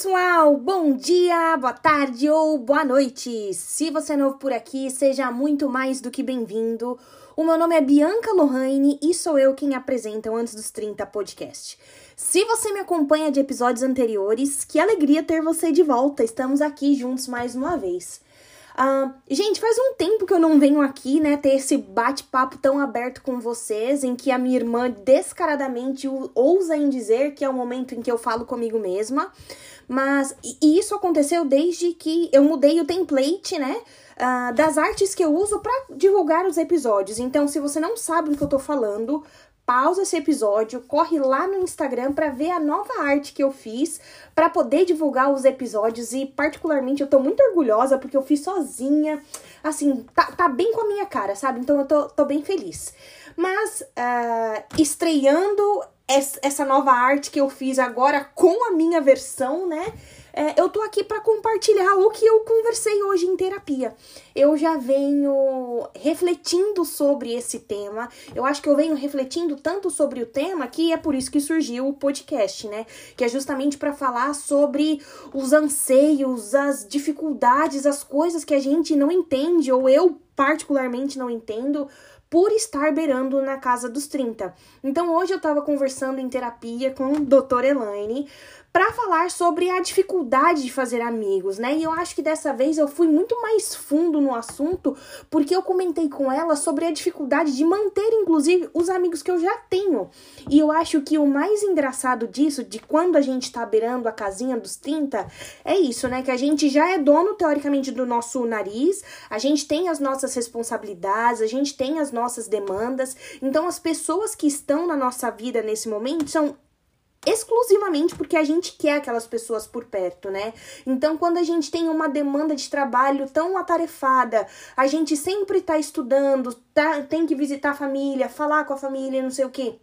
pessoal! Bom dia, boa tarde ou boa noite! Se você é novo por aqui, seja muito mais do que bem-vindo. O meu nome é Bianca Lohane e sou eu quem apresenta o Antes dos 30 podcast. Se você me acompanha de episódios anteriores, que alegria ter você de volta! Estamos aqui juntos mais uma vez. Uh, gente, faz um tempo que eu não venho aqui, né, ter esse bate-papo tão aberto com vocês, em que a minha irmã descaradamente ousa em dizer que é o momento em que eu falo comigo mesma. Mas e isso aconteceu desde que eu mudei o template, né? Uh, das artes que eu uso para divulgar os episódios. Então, se você não sabe do que eu tô falando, pausa esse episódio, corre lá no Instagram para ver a nova arte que eu fiz para poder divulgar os episódios e particularmente eu tô muito orgulhosa porque eu fiz sozinha, assim, tá, tá bem com a minha cara, sabe? Então eu tô, tô bem feliz. Mas uh, estreando essa nova arte que eu fiz agora com a minha versão, né? é, eu tô aqui para compartilhar o que eu conversei hoje em terapia. Eu já venho refletindo sobre esse tema. Eu acho que eu venho refletindo tanto sobre o tema que é por isso que surgiu o podcast, né? Que é justamente para falar sobre os anseios, as dificuldades, as coisas que a gente não entende ou eu particularmente não entendo por estar beirando na casa dos 30. Então hoje eu tava conversando em terapia com o Dr. Elaine para falar sobre a dificuldade de fazer amigos, né? E eu acho que dessa vez eu fui muito mais fundo no assunto, porque eu comentei com ela sobre a dificuldade de manter, inclusive, os amigos que eu já tenho. E eu acho que o mais engraçado disso, de quando a gente tá beirando a casinha dos 30, é isso, né? Que a gente já é dono, teoricamente, do nosso nariz, a gente tem as nossas responsabilidades, a gente tem as nossas demandas. Então, as pessoas que estão na nossa vida nesse momento são exclusivamente porque a gente quer aquelas pessoas por perto, né? Então, quando a gente tem uma demanda de trabalho tão atarefada, a gente sempre tá estudando, tá, tem que visitar a família, falar com a família, não sei o quê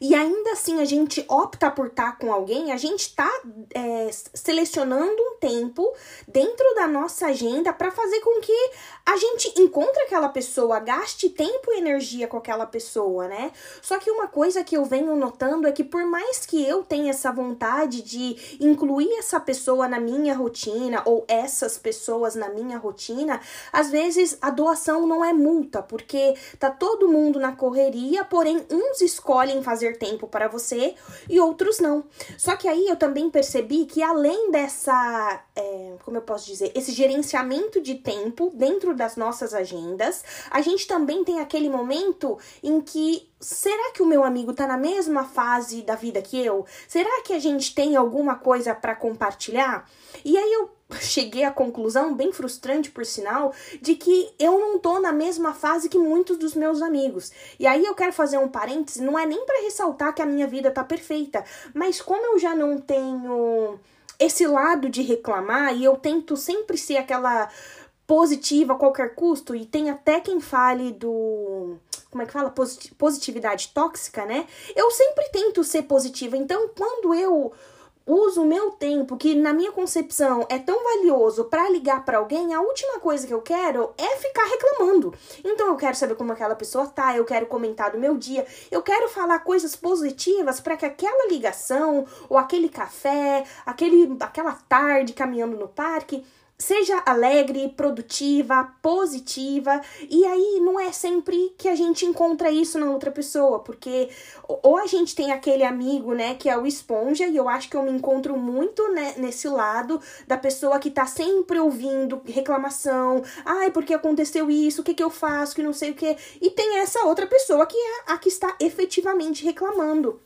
e ainda assim a gente opta por estar tá com alguém, a gente está é, selecionando um tempo dentro da nossa agenda para fazer com que a gente encontre aquela pessoa, gaste tempo e energia com aquela pessoa, né? Só que uma coisa que eu venho notando é que por mais que eu tenha essa vontade de incluir essa pessoa na minha rotina ou essas pessoas na minha rotina, às vezes a doação não é multa, porque tá todo mundo na correria, porém uns escolhem fazer ter tempo para você e outros não. Só que aí eu também percebi que além dessa, é, como eu posso dizer, esse gerenciamento de tempo dentro das nossas agendas, a gente também tem aquele momento em que será que o meu amigo tá na mesma fase da vida que eu? Será que a gente tem alguma coisa para compartilhar? E aí eu cheguei à conclusão, bem frustrante por sinal, de que eu não tô na mesma fase que muitos dos meus amigos. E aí eu quero fazer um parêntese, não é nem para ressaltar que a minha vida tá perfeita, mas como eu já não tenho esse lado de reclamar e eu tento sempre ser aquela positiva a qualquer custo e tem até quem fale do como é que fala positividade tóxica, né? Eu sempre tento ser positiva. Então, quando eu uso o meu tempo, que na minha concepção é tão valioso para ligar para alguém, a última coisa que eu quero é ficar reclamando. Então eu quero saber como aquela pessoa tá, eu quero comentar do meu dia, eu quero falar coisas positivas para que aquela ligação ou aquele café, aquele aquela tarde caminhando no parque seja alegre, produtiva, positiva, e aí não é sempre que a gente encontra isso na outra pessoa, porque ou a gente tem aquele amigo, né, que é o esponja, e eu acho que eu me encontro muito né, nesse lado da pessoa que tá sempre ouvindo reclamação, ai, porque aconteceu isso, o que que eu faço, que não sei o que, e tem essa outra pessoa que é a que está efetivamente reclamando.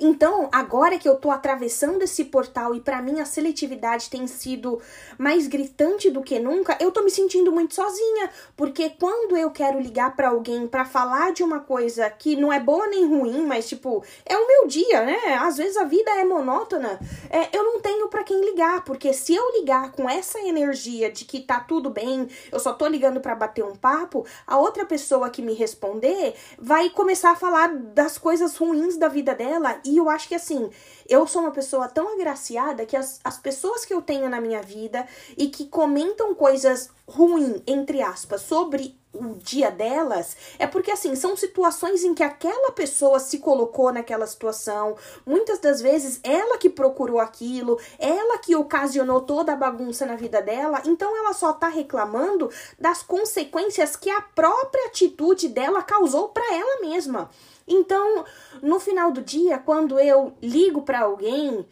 Então, agora que eu tô atravessando esse portal e para mim a seletividade tem sido mais gritante do que nunca, eu tô me sentindo muito sozinha, porque quando eu quero ligar para alguém para falar de uma coisa que não é boa nem ruim, mas tipo, é o meu dia, né? Às vezes a vida é monótona, é, eu não tenho para quem ligar, porque se eu ligar com essa energia de que tá tudo bem, eu só tô ligando para bater um papo, a outra pessoa que me responder vai começar a falar das coisas ruins da vida dela e eu acho que assim, eu sou uma pessoa tão agraciada que as, as pessoas que eu tenho na minha vida e que comentam coisas ruim, entre aspas, sobre o dia delas, é porque assim, são situações em que aquela pessoa se colocou naquela situação, muitas das vezes ela que procurou aquilo, ela que ocasionou toda a bagunça na vida dela, então ela só tá reclamando das consequências que a própria atitude dela causou para ela mesma. Então, no final do dia, quando eu ligo para alguém,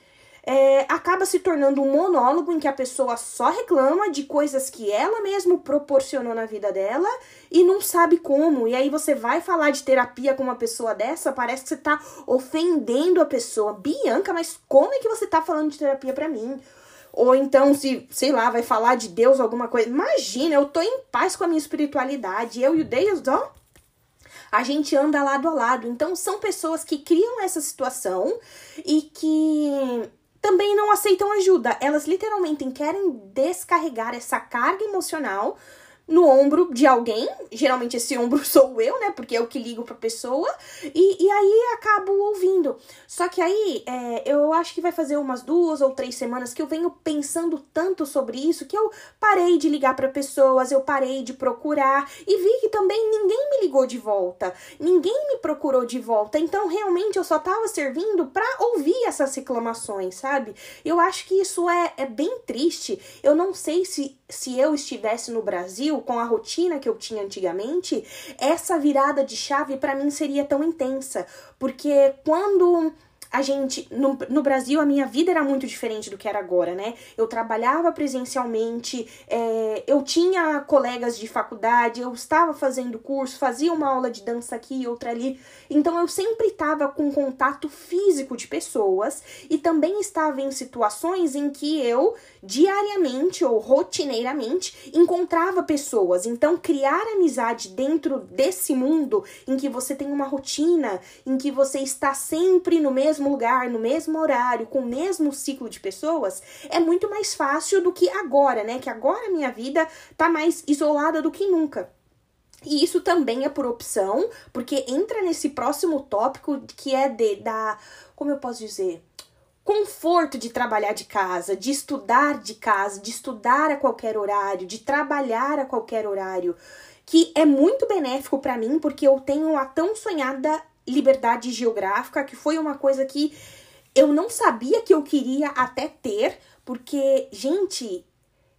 é, acaba se tornando um monólogo em que a pessoa só reclama de coisas que ela mesma proporcionou na vida dela e não sabe como. E aí você vai falar de terapia com uma pessoa dessa, parece que você tá ofendendo a pessoa. Bianca, mas como é que você tá falando de terapia para mim? Ou então, se, sei lá, vai falar de Deus alguma coisa. Imagina, eu tô em paz com a minha espiritualidade. Eu e o Deus, ó, a gente anda lado a lado. Então, são pessoas que criam essa situação e que também não aceitam ajuda. Elas literalmente querem descarregar essa carga emocional no ombro de alguém, geralmente esse ombro sou eu, né, porque é o que ligo pra pessoa, e, e aí acabo ouvindo. Só que aí, é, eu acho que vai fazer umas duas ou três semanas que eu venho pensando tanto sobre isso, que eu parei de ligar para pessoas, eu parei de procurar, e vi que também ninguém me ligou de volta, ninguém me procurou de volta, então realmente eu só tava servindo para ouvir essas reclamações, sabe? Eu acho que isso é, é bem triste, eu não sei se, se eu estivesse no Brasil, com a rotina que eu tinha antigamente, essa virada de chave para mim seria tão intensa, porque quando a gente, no, no Brasil, a minha vida era muito diferente do que era agora, né? Eu trabalhava presencialmente, é, eu tinha colegas de faculdade, eu estava fazendo curso, fazia uma aula de dança aqui e outra ali. Então eu sempre estava com contato físico de pessoas e também estava em situações em que eu diariamente ou rotineiramente encontrava pessoas. Então criar amizade dentro desse mundo em que você tem uma rotina, em que você está sempre no mesmo mesmo lugar, no mesmo horário, com o mesmo ciclo de pessoas, é muito mais fácil do que agora, né? Que agora a minha vida tá mais isolada do que nunca. E isso também é por opção, porque entra nesse próximo tópico que é de da, como eu posso dizer, conforto de trabalhar de casa, de estudar de casa, de estudar a qualquer horário, de trabalhar a qualquer horário, que é muito benéfico para mim porque eu tenho a tão sonhada liberdade geográfica, que foi uma coisa que eu não sabia que eu queria até ter, porque, gente,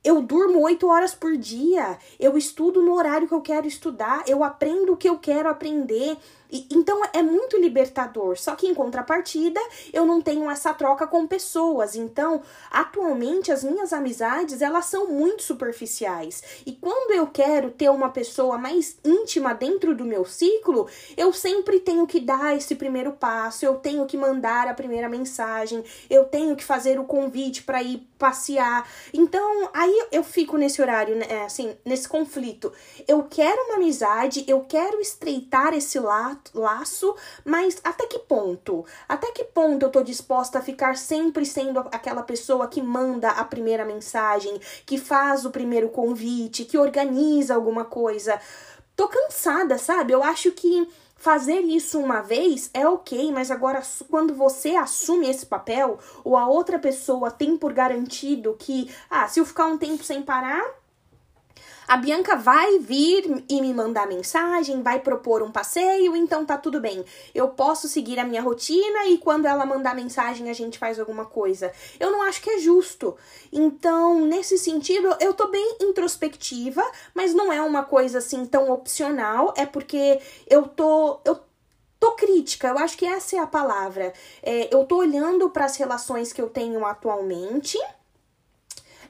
eu durmo oito horas por dia, eu estudo no horário que eu quero estudar, eu aprendo o que eu quero aprender, e, então é muito libertador. Só que em contrapartida, eu não tenho essa troca com pessoas. Então, atualmente as minhas amizades, elas são muito superficiais. E quando eu quero ter uma pessoa mais íntima dentro do meu ciclo, eu sempre tenho que dar esse primeiro passo, eu tenho que mandar a primeira mensagem, eu tenho que fazer o convite para ir passear. Então, aí eu fico nesse horário, né, assim, nesse conflito. Eu quero uma amizade, eu quero estreitar esse laço laço, mas até que ponto? Até que ponto eu tô disposta a ficar sempre sendo aquela pessoa que manda a primeira mensagem, que faz o primeiro convite, que organiza alguma coisa? Tô cansada, sabe? Eu acho que fazer isso uma vez é ok, mas agora quando você assume esse papel, ou a outra pessoa tem por garantido que, ah, se eu ficar um tempo sem parar, a Bianca vai vir e me mandar mensagem, vai propor um passeio, então tá tudo bem. Eu posso seguir a minha rotina e quando ela mandar mensagem a gente faz alguma coisa. Eu não acho que é justo. Então, nesse sentido, eu tô bem introspectiva, mas não é uma coisa assim tão opcional, é porque eu tô eu tô crítica, eu acho que essa é a palavra. É, eu tô olhando para as relações que eu tenho atualmente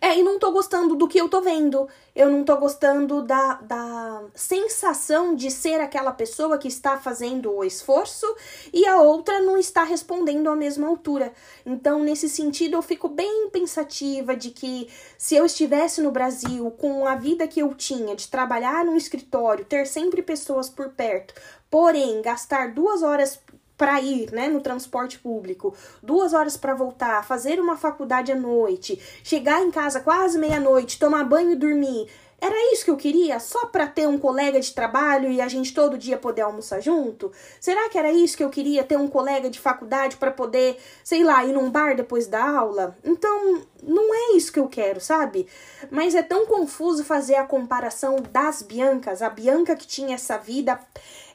é, e não tô gostando do que eu tô vendo. Eu não tô gostando da, da sensação de ser aquela pessoa que está fazendo o esforço e a outra não está respondendo à mesma altura. Então, nesse sentido, eu fico bem pensativa de que se eu estivesse no Brasil com a vida que eu tinha, de trabalhar no escritório, ter sempre pessoas por perto, porém gastar duas horas para ir, né, no transporte público, duas horas para voltar, fazer uma faculdade à noite, chegar em casa quase meia-noite, tomar banho e dormir. Era isso que eu queria? Só para ter um colega de trabalho e a gente todo dia poder almoçar junto? Será que era isso que eu queria? Ter um colega de faculdade para poder, sei lá, ir num bar depois da aula? Então, não é isso que eu quero, sabe? Mas é tão confuso fazer a comparação das Biancas, a Bianca que tinha essa vida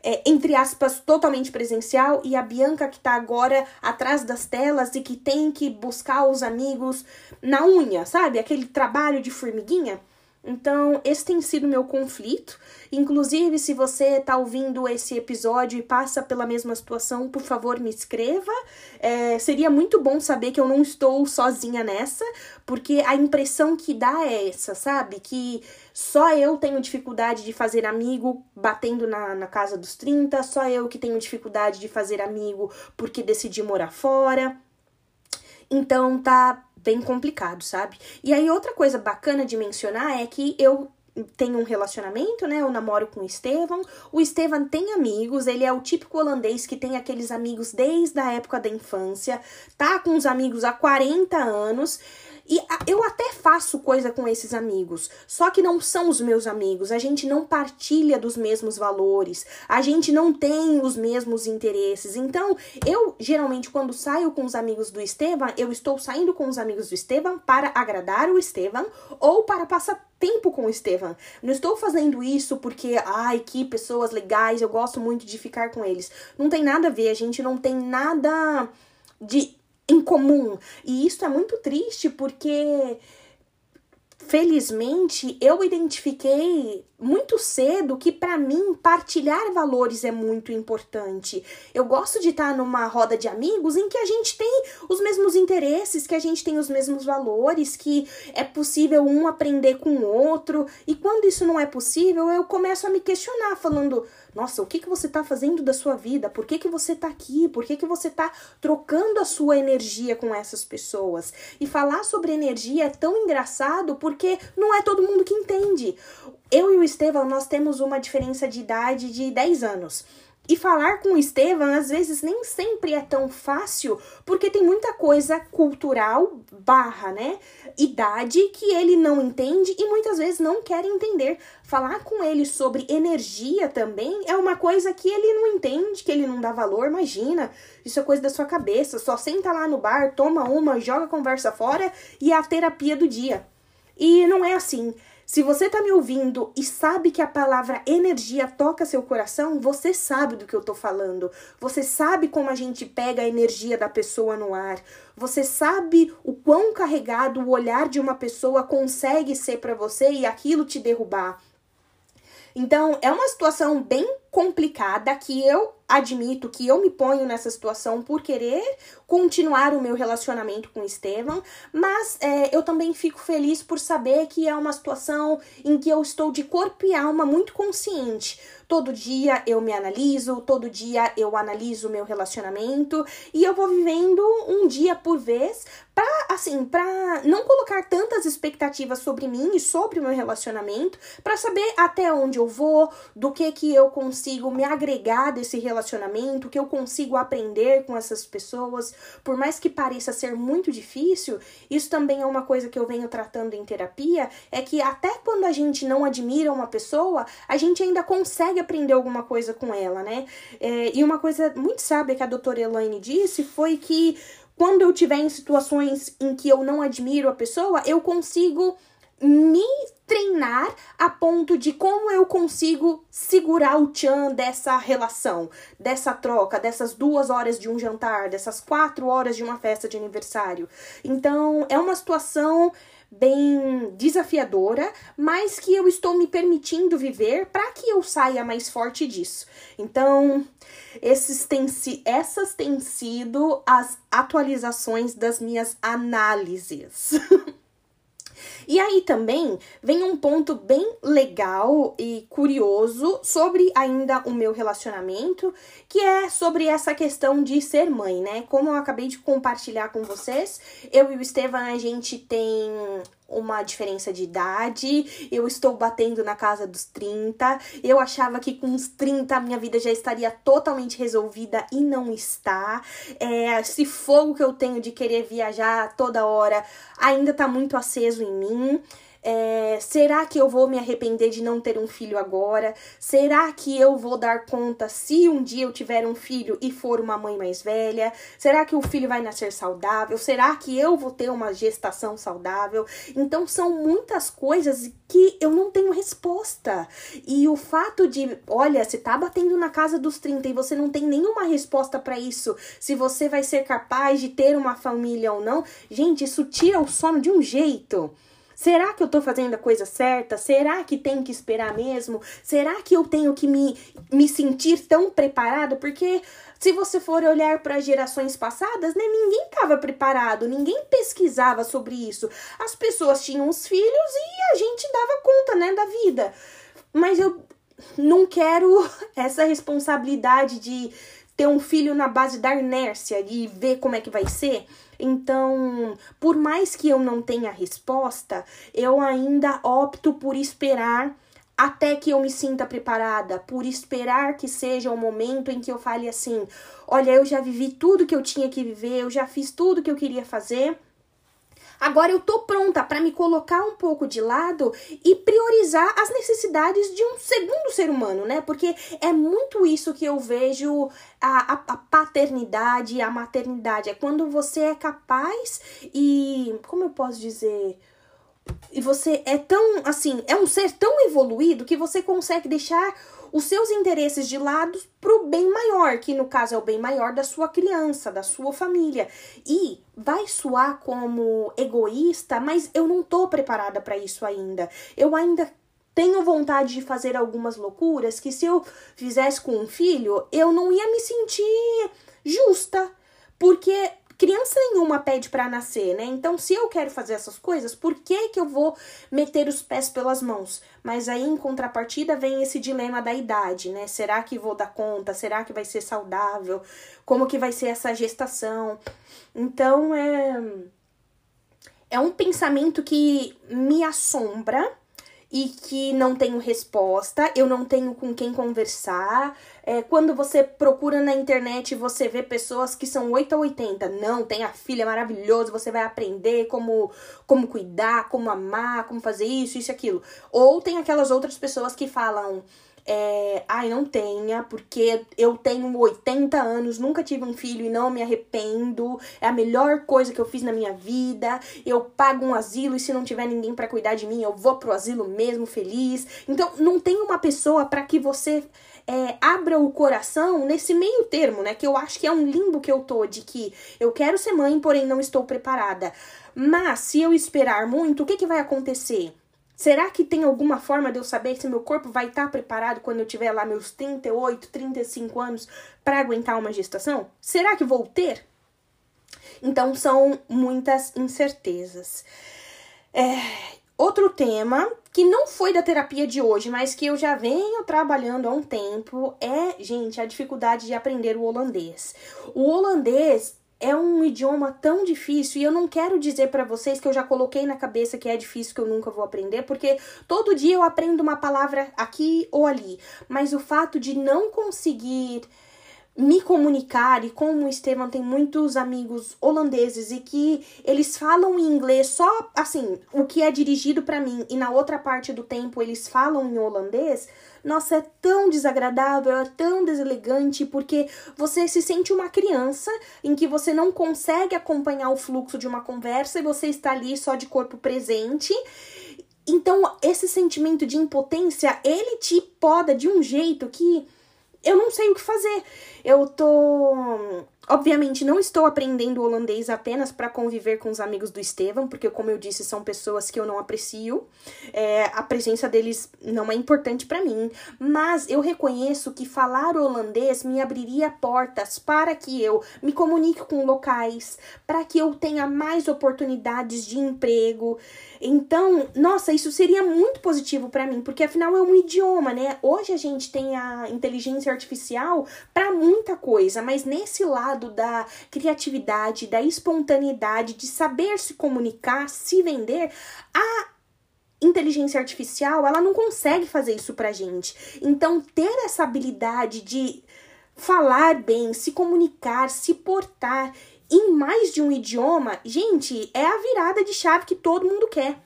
é, entre aspas, totalmente presencial e a Bianca que tá agora atrás das telas e que tem que buscar os amigos na unha, sabe? Aquele trabalho de formiguinha. Então, esse tem sido meu conflito. Inclusive, se você está ouvindo esse episódio e passa pela mesma situação, por favor, me escreva. É, seria muito bom saber que eu não estou sozinha nessa, porque a impressão que dá é essa, sabe? Que só eu tenho dificuldade de fazer amigo batendo na, na casa dos 30, só eu que tenho dificuldade de fazer amigo porque decidi morar fora. Então, tá bem complicado, sabe? E aí, outra coisa bacana de mencionar é que eu tenho um relacionamento, né? Eu namoro com o Estevam. O Estevam tem amigos, ele é o típico holandês que tem aqueles amigos desde a época da infância, tá com os amigos há 40 anos. E eu até faço coisa com esses amigos, só que não são os meus amigos. A gente não partilha dos mesmos valores, a gente não tem os mesmos interesses. Então, eu geralmente, quando saio com os amigos do Estevam, eu estou saindo com os amigos do Estevam para agradar o Estevam ou para passar tempo com o Estevam. Não estou fazendo isso porque, ai, que pessoas legais, eu gosto muito de ficar com eles. Não tem nada a ver, a gente não tem nada de em comum. E isso é muito triste porque felizmente eu identifiquei muito cedo que para mim partilhar valores é muito importante. Eu gosto de estar numa roda de amigos em que a gente tem os mesmos interesses, que a gente tem os mesmos valores, que é possível um aprender com o outro. E quando isso não é possível, eu começo a me questionar falando: "Nossa, o que que você está fazendo da sua vida? Por que que você está aqui? Por que que você está trocando a sua energia com essas pessoas?" E falar sobre energia é tão engraçado porque não é todo mundo que entende. Eu e o Estevão, nós temos uma diferença de idade de 10 anos. E falar com o Estevam às vezes nem sempre é tão fácil, porque tem muita coisa cultural barra, né? Idade que ele não entende e muitas vezes não quer entender. Falar com ele sobre energia também é uma coisa que ele não entende, que ele não dá valor, imagina. Isso é coisa da sua cabeça. Só senta lá no bar, toma uma, joga a conversa fora e é a terapia do dia. E não é assim. Se você está me ouvindo e sabe que a palavra energia toca seu coração, você sabe do que eu estou falando. Você sabe como a gente pega a energia da pessoa no ar. Você sabe o quão carregado o olhar de uma pessoa consegue ser para você e aquilo te derrubar. Então, é uma situação bem complicada que eu admito que eu me ponho nessa situação por querer continuar o meu relacionamento com o Estevam, mas é, eu também fico feliz por saber que é uma situação em que eu estou de corpo e alma muito consciente. Todo dia eu me analiso, todo dia eu analiso o meu relacionamento e eu vou vivendo um dia por vez para assim, para não colocar tantas expectativas sobre mim e sobre o meu relacionamento, para saber até onde eu vou, do que que eu consigo me agregar desse relacionamento, que eu consigo aprender com essas pessoas, por mais que pareça ser muito difícil, isso também é uma coisa que eu venho tratando em terapia, é que até quando a gente não admira uma pessoa, a gente ainda consegue aprender alguma coisa com ela, né? É, e uma coisa muito sábia que a doutora Elaine disse foi que quando eu tiver em situações em que eu não admiro a pessoa, eu consigo me treinar a ponto de como eu consigo segurar o tchan dessa relação, dessa troca, dessas duas horas de um jantar, dessas quatro horas de uma festa de aniversário. Então, é uma situação bem desafiadora, mas que eu estou me permitindo viver para que eu saia mais forte disso. Então, esses têm, essas têm sido as atualizações das minhas análises. E aí também vem um ponto bem legal e curioso sobre ainda o meu relacionamento, que é sobre essa questão de ser mãe, né? Como eu acabei de compartilhar com vocês, eu e o Estevam a gente tem uma diferença de idade, eu estou batendo na casa dos 30. Eu achava que com uns 30 a minha vida já estaria totalmente resolvida e não está. É, esse fogo que eu tenho de querer viajar toda hora ainda tá muito aceso em mim. É, será que eu vou me arrepender de não ter um filho agora? Será que eu vou dar conta se um dia eu tiver um filho e for uma mãe mais velha? Será que o filho vai nascer saudável? Será que eu vou ter uma gestação saudável? Então são muitas coisas que eu não tenho resposta. E o fato de, olha, se tá batendo na casa dos 30 e você não tem nenhuma resposta para isso, se você vai ser capaz de ter uma família ou não, gente, isso tira o sono de um jeito. Será que eu tô fazendo a coisa certa? Será que tem que esperar mesmo? Será que eu tenho que me, me sentir tão preparado? Porque se você for olhar para gerações passadas, né, ninguém estava preparado, ninguém pesquisava sobre isso. As pessoas tinham os filhos e a gente dava conta, né, da vida. Mas eu não quero essa responsabilidade de ter um filho na base da inércia e ver como é que vai ser. Então, por mais que eu não tenha resposta, eu ainda opto por esperar até que eu me sinta preparada, por esperar que seja o momento em que eu fale assim: olha, eu já vivi tudo que eu tinha que viver, eu já fiz tudo que eu queria fazer Agora eu tô pronta para me colocar um pouco de lado e priorizar as necessidades de um segundo ser humano, né? Porque é muito isso que eu vejo a, a, a paternidade, a maternidade. É quando você é capaz e. Como eu posso dizer? E você é tão, assim, é um ser tão evoluído que você consegue deixar os seus interesses de lado pro bem maior, que no caso é o bem maior da sua criança, da sua família. E vai soar como egoísta, mas eu não tô preparada para isso ainda. Eu ainda tenho vontade de fazer algumas loucuras que se eu fizesse com um filho, eu não ia me sentir justa, porque criança nenhuma pede para nascer, né? Então, se eu quero fazer essas coisas, por que que eu vou meter os pés pelas mãos? Mas aí, em contrapartida, vem esse dilema da idade, né? Será que vou dar conta? Será que vai ser saudável? Como que vai ser essa gestação? Então, é é um pensamento que me assombra e que não tenho resposta, eu não tenho com quem conversar. É, quando você procura na internet, você vê pessoas que são 8 a 80. Não, tem a filha maravilhosa, você vai aprender como, como cuidar, como amar, como fazer isso, isso e aquilo. Ou tem aquelas outras pessoas que falam é, ai, não tenha, porque eu tenho 80 anos, nunca tive um filho e não me arrependo. É a melhor coisa que eu fiz na minha vida. Eu pago um asilo e se não tiver ninguém para cuidar de mim, eu vou pro asilo mesmo feliz. Então, não tem uma pessoa para que você é, abra o coração nesse meio termo, né? Que eu acho que é um limbo que eu tô de que eu quero ser mãe, porém não estou preparada. Mas se eu esperar muito, o que, que vai acontecer? Será que tem alguma forma de eu saber se meu corpo vai estar preparado quando eu tiver lá meus 38, 35 anos para aguentar uma gestação? Será que vou ter? Então são muitas incertezas. É, outro tema que não foi da terapia de hoje, mas que eu já venho trabalhando há um tempo é, gente, a dificuldade de aprender o holandês. O holandês é um idioma tão difícil e eu não quero dizer para vocês que eu já coloquei na cabeça que é difícil que eu nunca vou aprender, porque todo dia eu aprendo uma palavra aqui ou ali, mas o fato de não conseguir me comunicar e como o Estevam tem muitos amigos holandeses e que eles falam em inglês só assim, o que é dirigido para mim e na outra parte do tempo eles falam em holandês, nossa, é tão desagradável, é tão deselegante, porque você se sente uma criança em que você não consegue acompanhar o fluxo de uma conversa e você está ali só de corpo presente. Então, esse sentimento de impotência, ele te poda de um jeito que eu não sei o que fazer. Eu tô Obviamente, não estou aprendendo holandês apenas para conviver com os amigos do Estevam, porque, como eu disse, são pessoas que eu não aprecio. É, a presença deles não é importante para mim. Mas eu reconheço que falar holandês me abriria portas para que eu me comunique com locais, para que eu tenha mais oportunidades de emprego. Então, nossa, isso seria muito positivo para mim, porque afinal é um idioma, né? Hoje a gente tem a inteligência artificial para muita coisa, mas nesse lado lado da criatividade, da espontaneidade, de saber se comunicar, se vender, a inteligência artificial, ela não consegue fazer isso pra gente. Então, ter essa habilidade de falar bem, se comunicar, se portar em mais de um idioma, gente, é a virada de chave que todo mundo quer.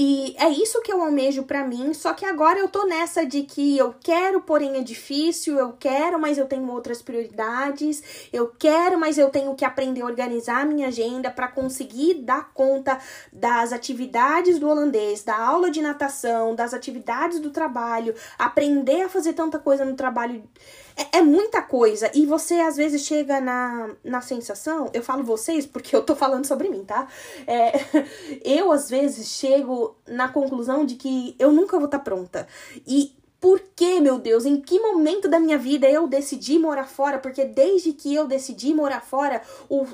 E é isso que eu almejo para mim, só que agora eu tô nessa de que eu quero, porém é difícil, eu quero, mas eu tenho outras prioridades, eu quero, mas eu tenho que aprender a organizar a minha agenda para conseguir dar conta das atividades do holandês, da aula de natação, das atividades do trabalho, aprender a fazer tanta coisa no trabalho é, é, muita coisa. E você às vezes chega na, na sensação, eu falo vocês porque eu tô falando sobre mim, tá? É, eu às vezes chego na conclusão de que eu nunca vou estar tá pronta. E por que, meu Deus? Em que momento da minha vida eu decidi morar fora? Porque desde que eu decidi morar fora, o,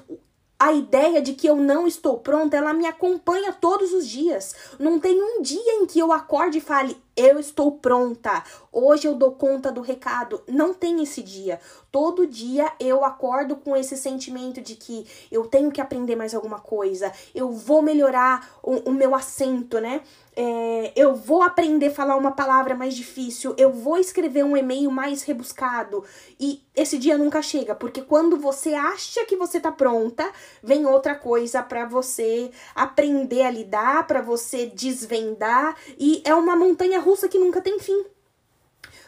a ideia de que eu não estou pronta, ela me acompanha todos os dias. Não tem um dia em que eu acorde e fale, eu estou pronta, hoje eu dou conta do recado. Não tem esse dia. Todo dia eu acordo com esse sentimento de que eu tenho que aprender mais alguma coisa, eu vou melhorar o, o meu acento, né? É, eu vou aprender a falar uma palavra mais difícil, eu vou escrever um e-mail mais rebuscado. E esse dia nunca chega, porque quando você acha que você tá pronta, vem outra coisa para você aprender a lidar, para você desvendar, e é uma montanha russa que nunca tem fim.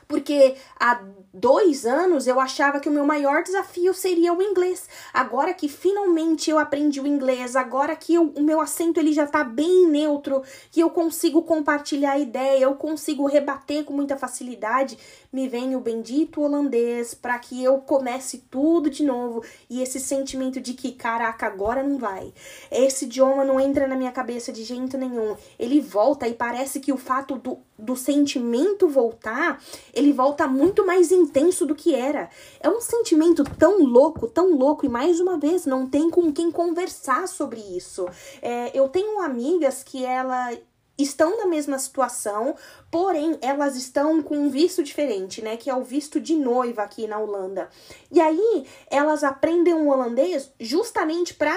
Porque há dois anos eu achava que o meu maior desafio seria o inglês. Agora que finalmente eu aprendi o inglês, agora que eu, o meu acento ele já tá bem neutro, que eu consigo compartilhar a ideia, eu consigo rebater com muita facilidade, me vem o bendito holandês para que eu comece tudo de novo e esse sentimento de que caraca, agora não vai. Esse idioma não entra na minha cabeça de jeito nenhum. Ele volta e parece que o fato do, do sentimento voltar ele volta muito mais intenso do que era. É um sentimento tão louco, tão louco, e mais uma vez, não tem com quem conversar sobre isso. É, eu tenho amigas que ela estão na mesma situação, porém elas estão com um visto diferente, né? Que é o visto de noiva aqui na Holanda. E aí elas aprendem o holandês justamente para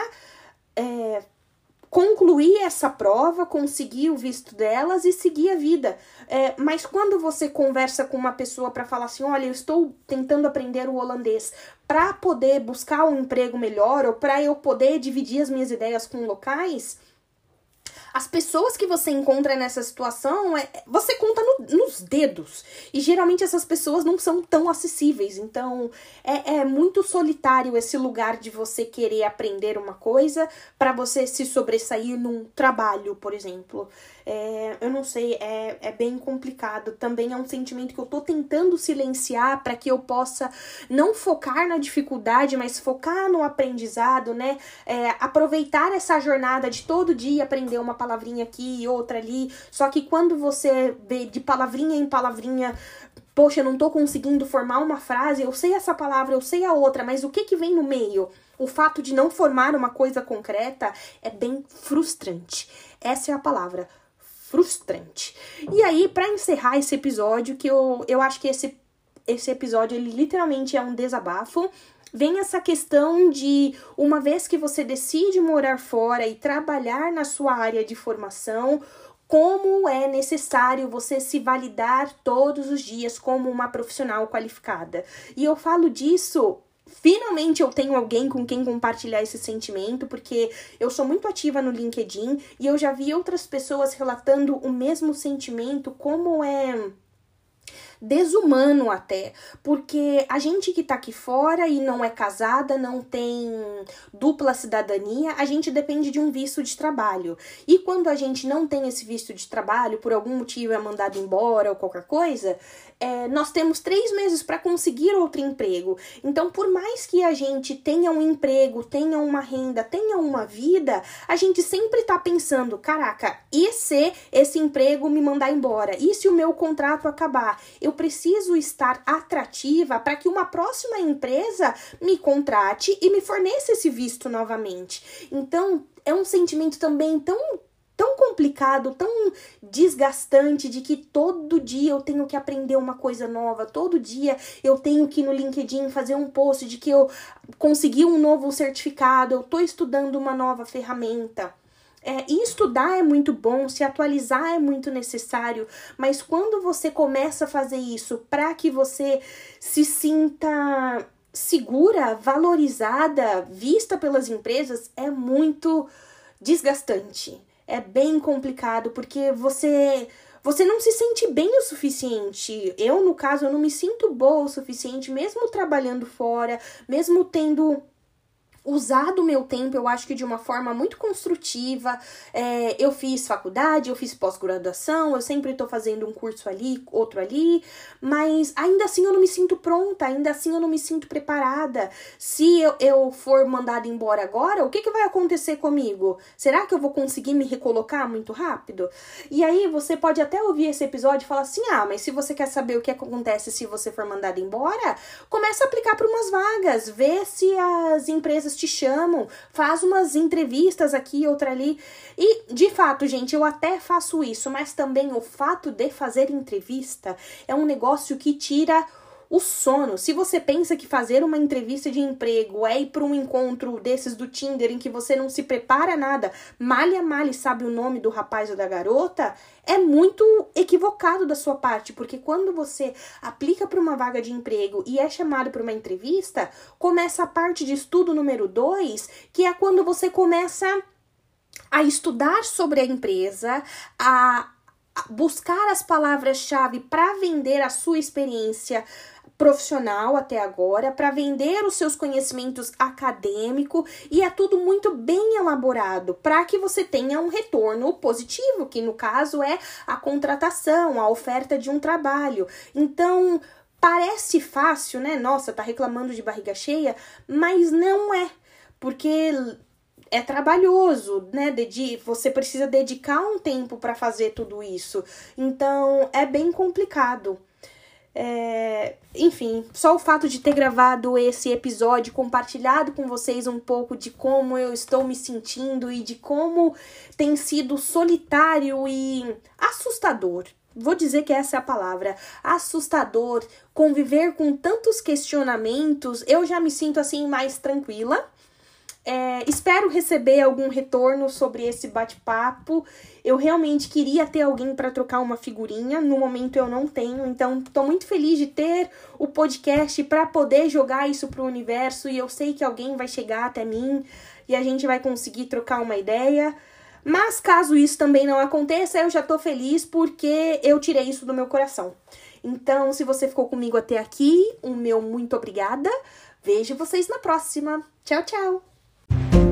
é, concluir essa prova, conseguir o visto delas e seguir a vida. É, mas quando você conversa com uma pessoa para falar assim, olha, eu estou tentando aprender o holandês para poder buscar um emprego melhor ou para eu poder dividir as minhas ideias com locais, as pessoas que você encontra nessa situação, é, você conta no, nos dedos. E geralmente essas pessoas não são tão acessíveis. Então é, é muito solitário esse lugar de você querer aprender uma coisa para você se sobressair num trabalho, por exemplo. É, eu não sei, é, é bem complicado. Também é um sentimento que eu tô tentando silenciar para que eu possa não focar na dificuldade, mas focar no aprendizado, né? É, aproveitar essa jornada de todo dia aprender uma palavrinha aqui e outra ali. Só que quando você vê de palavrinha em palavrinha, poxa, eu não tô conseguindo formar uma frase, eu sei essa palavra, eu sei a outra, mas o que que vem no meio? O fato de não formar uma coisa concreta é bem frustrante. Essa é a palavra frustrante. E aí, para encerrar esse episódio, que eu, eu acho que esse, esse episódio ele literalmente é um desabafo, vem essa questão de uma vez que você decide morar fora e trabalhar na sua área de formação, como é necessário você se validar todos os dias como uma profissional qualificada. E eu falo disso finalmente eu tenho alguém com quem compartilhar esse sentimento, porque eu sou muito ativa no LinkedIn e eu já vi outras pessoas relatando o mesmo sentimento, como é desumano até, porque a gente que tá aqui fora e não é casada, não tem dupla cidadania, a gente depende de um visto de trabalho. E quando a gente não tem esse visto de trabalho, por algum motivo é mandado embora ou qualquer coisa, é, nós temos três meses para conseguir outro emprego. Então, por mais que a gente tenha um emprego, tenha uma renda, tenha uma vida, a gente sempre tá pensando: caraca, e se esse emprego me mandar embora? E se o meu contrato acabar? Eu preciso estar atrativa para que uma próxima empresa me contrate e me forneça esse visto novamente. Então, é um sentimento também tão tão complicado, tão desgastante de que todo dia eu tenho que aprender uma coisa nova, todo dia eu tenho que ir no LinkedIn fazer um post de que eu consegui um novo certificado, eu tô estudando uma nova ferramenta. É, e estudar é muito bom, se atualizar é muito necessário, mas quando você começa a fazer isso para que você se sinta segura, valorizada, vista pelas empresas, é muito desgastante é bem complicado porque você você não se sente bem o suficiente. Eu, no caso, eu não me sinto boa o suficiente, mesmo trabalhando fora, mesmo tendo usado o meu tempo, eu acho que de uma forma muito construtiva. É, eu fiz faculdade, eu fiz pós-graduação, eu sempre tô fazendo um curso ali, outro ali, mas ainda assim eu não me sinto pronta, ainda assim eu não me sinto preparada. Se eu, eu for mandada embora agora, o que, que vai acontecer comigo? Será que eu vou conseguir me recolocar muito rápido? E aí você pode até ouvir esse episódio e falar assim: ah, mas se você quer saber o que acontece se você for mandada embora, começa a aplicar para umas vagas, vê se as empresas te chamam, faz umas entrevistas aqui, outra ali. E, de fato, gente, eu até faço isso, mas também o fato de fazer entrevista é um negócio que tira o sono. Se você pensa que fazer uma entrevista de emprego é ir para um encontro desses do Tinder em que você não se prepara nada, malha malha sabe o nome do rapaz ou da garota, é muito equivocado da sua parte, porque quando você aplica para uma vaga de emprego e é chamado para uma entrevista, começa a parte de estudo número dois, que é quando você começa a estudar sobre a empresa, a buscar as palavras-chave para vender a sua experiência profissional até agora, para vender os seus conhecimentos acadêmico e é tudo muito bem elaborado para que você tenha um retorno positivo, que no caso é a contratação, a oferta de um trabalho. Então, parece fácil, né? Nossa, tá reclamando de barriga cheia, mas não é, porque é trabalhoso, né? Dedi você precisa dedicar um tempo para fazer tudo isso. Então, é bem complicado. É, enfim, só o fato de ter gravado esse episódio, compartilhado com vocês um pouco de como eu estou me sentindo e de como tem sido solitário e assustador. Vou dizer que essa é a palavra, assustador, conviver com tantos questionamentos. Eu já me sinto assim mais tranquila é, espero receber algum retorno sobre esse bate-papo. Eu realmente queria ter alguém para trocar uma figurinha. No momento eu não tenho, então estou muito feliz de ter o podcast para poder jogar isso para o universo. E eu sei que alguém vai chegar até mim e a gente vai conseguir trocar uma ideia. Mas caso isso também não aconteça, eu já tô feliz porque eu tirei isso do meu coração. Então, se você ficou comigo até aqui, o meu muito obrigada. Vejo vocês na próxima. Tchau, tchau! Thank you